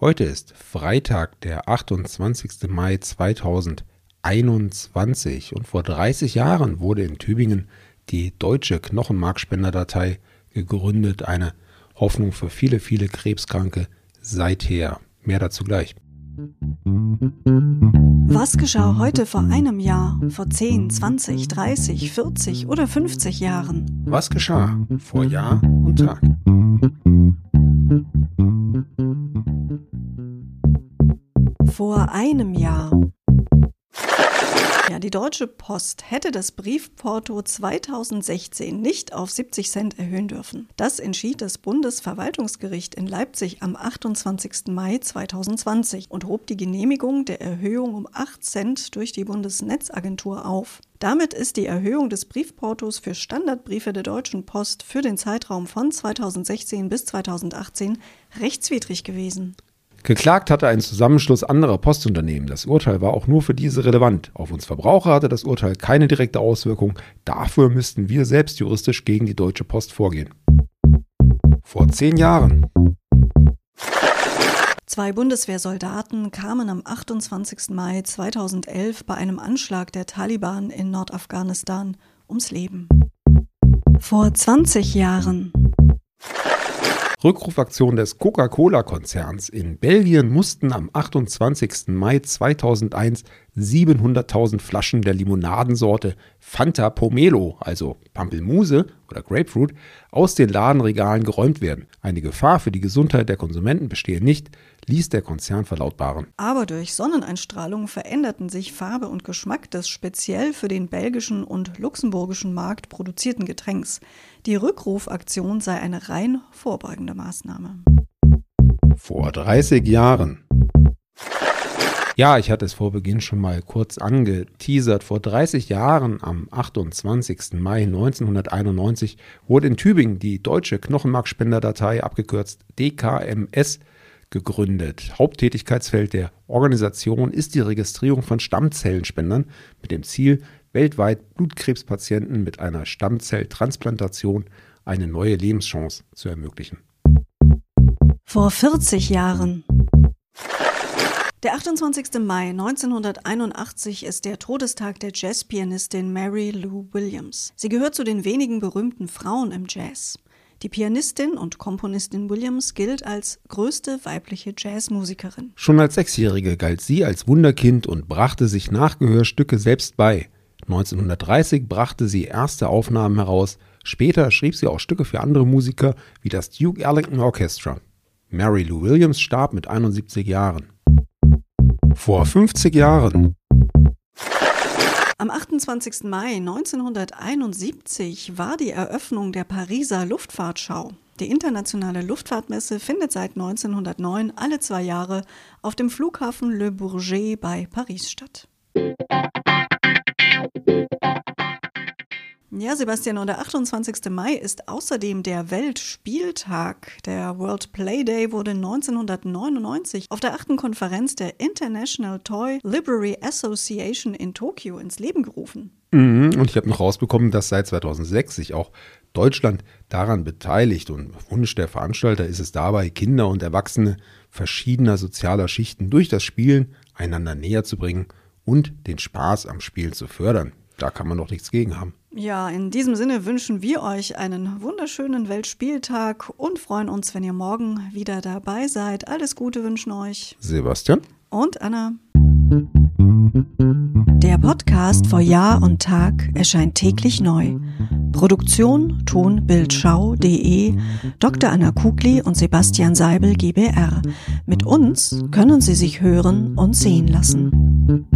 Heute ist Freitag, der 28. Mai 2021 und vor 30 Jahren wurde in Tübingen die deutsche Knochenmarkspenderdatei gegründet. Eine Hoffnung für viele, viele Krebskranke seither. Mehr dazu gleich. Was geschah heute vor einem Jahr, vor 10, 20, 30, 40 oder 50 Jahren? Was geschah vor Jahr und Tag? Vor einem Jahr. Ja, die Deutsche Post hätte das Briefporto 2016 nicht auf 70 Cent erhöhen dürfen. Das entschied das Bundesverwaltungsgericht in Leipzig am 28. Mai 2020 und hob die Genehmigung der Erhöhung um 8 Cent durch die Bundesnetzagentur auf. Damit ist die Erhöhung des Briefportos für Standardbriefe der Deutschen Post für den Zeitraum von 2016 bis 2018 rechtswidrig gewesen. Geklagt hatte ein Zusammenschluss anderer Postunternehmen. Das Urteil war auch nur für diese relevant. Auf uns Verbraucher hatte das Urteil keine direkte Auswirkung. Dafür müssten wir selbst juristisch gegen die Deutsche Post vorgehen. Vor zehn Jahren. Zwei Bundeswehrsoldaten kamen am 28. Mai 2011 bei einem Anschlag der Taliban in Nordafghanistan ums Leben. Vor 20 Jahren. Rückrufaktion des Coca-Cola-Konzerns in Belgien mussten am 28. Mai 2001 700.000 Flaschen der Limonadensorte Fanta Pomelo, also Pampelmuse oder Grapefruit, aus den Ladenregalen geräumt werden. Eine Gefahr für die Gesundheit der Konsumenten bestehe nicht, ließ der Konzern verlautbaren. Aber durch Sonneneinstrahlung veränderten sich Farbe und Geschmack des speziell für den belgischen und luxemburgischen Markt produzierten Getränks. Die Rückrufaktion sei eine rein vorbeugende Maßnahme. Vor 30 Jahren. Ja, ich hatte es vor Beginn schon mal kurz angeteasert. Vor 30 Jahren, am 28. Mai 1991, wurde in Tübingen die deutsche Knochenmarkspenderdatei, abgekürzt DKMS, gegründet. Haupttätigkeitsfeld der Organisation ist die Registrierung von Stammzellenspendern mit dem Ziel, weltweit Blutkrebspatienten mit einer Stammzelltransplantation eine neue Lebenschance zu ermöglichen. Vor 40 Jahren. Der 28. Mai 1981 ist der Todestag der Jazzpianistin Mary Lou Williams. Sie gehört zu den wenigen berühmten Frauen im Jazz. Die Pianistin und Komponistin Williams gilt als größte weibliche Jazzmusikerin. Schon als Sechsjährige galt sie als Wunderkind und brachte sich nach Gehörstücke selbst bei. 1930 brachte sie erste Aufnahmen heraus. Später schrieb sie auch Stücke für andere Musiker wie das Duke Ellington Orchestra. Mary Lou Williams starb mit 71 Jahren. Vor 50 Jahren. Am 28. Mai 1971 war die Eröffnung der Pariser Luftfahrtschau. Die internationale Luftfahrtmesse findet seit 1909 alle zwei Jahre auf dem Flughafen Le Bourget bei Paris statt. Ja, Sebastian, und der 28. Mai ist außerdem der Weltspieltag. Der World Play Day wurde 1999 auf der achten Konferenz der International Toy Library Association in Tokio ins Leben gerufen. Mhm, und ich habe noch rausbekommen, dass seit 2006 sich auch Deutschland daran beteiligt. Und Wunsch der Veranstalter ist es dabei, Kinder und Erwachsene verschiedener sozialer Schichten durch das Spielen einander näher zu bringen und den Spaß am Spielen zu fördern. Da kann man doch nichts gegen haben. Ja, in diesem Sinne wünschen wir euch einen wunderschönen Weltspieltag und freuen uns, wenn ihr morgen wieder dabei seid. Alles Gute wünschen euch Sebastian und Anna. Der Podcast vor Jahr und Tag erscheint täglich neu. Produktion tonbildschau.de Dr. Anna Kugli und Sebastian Seibel GBR. Mit uns können Sie sich hören und sehen lassen.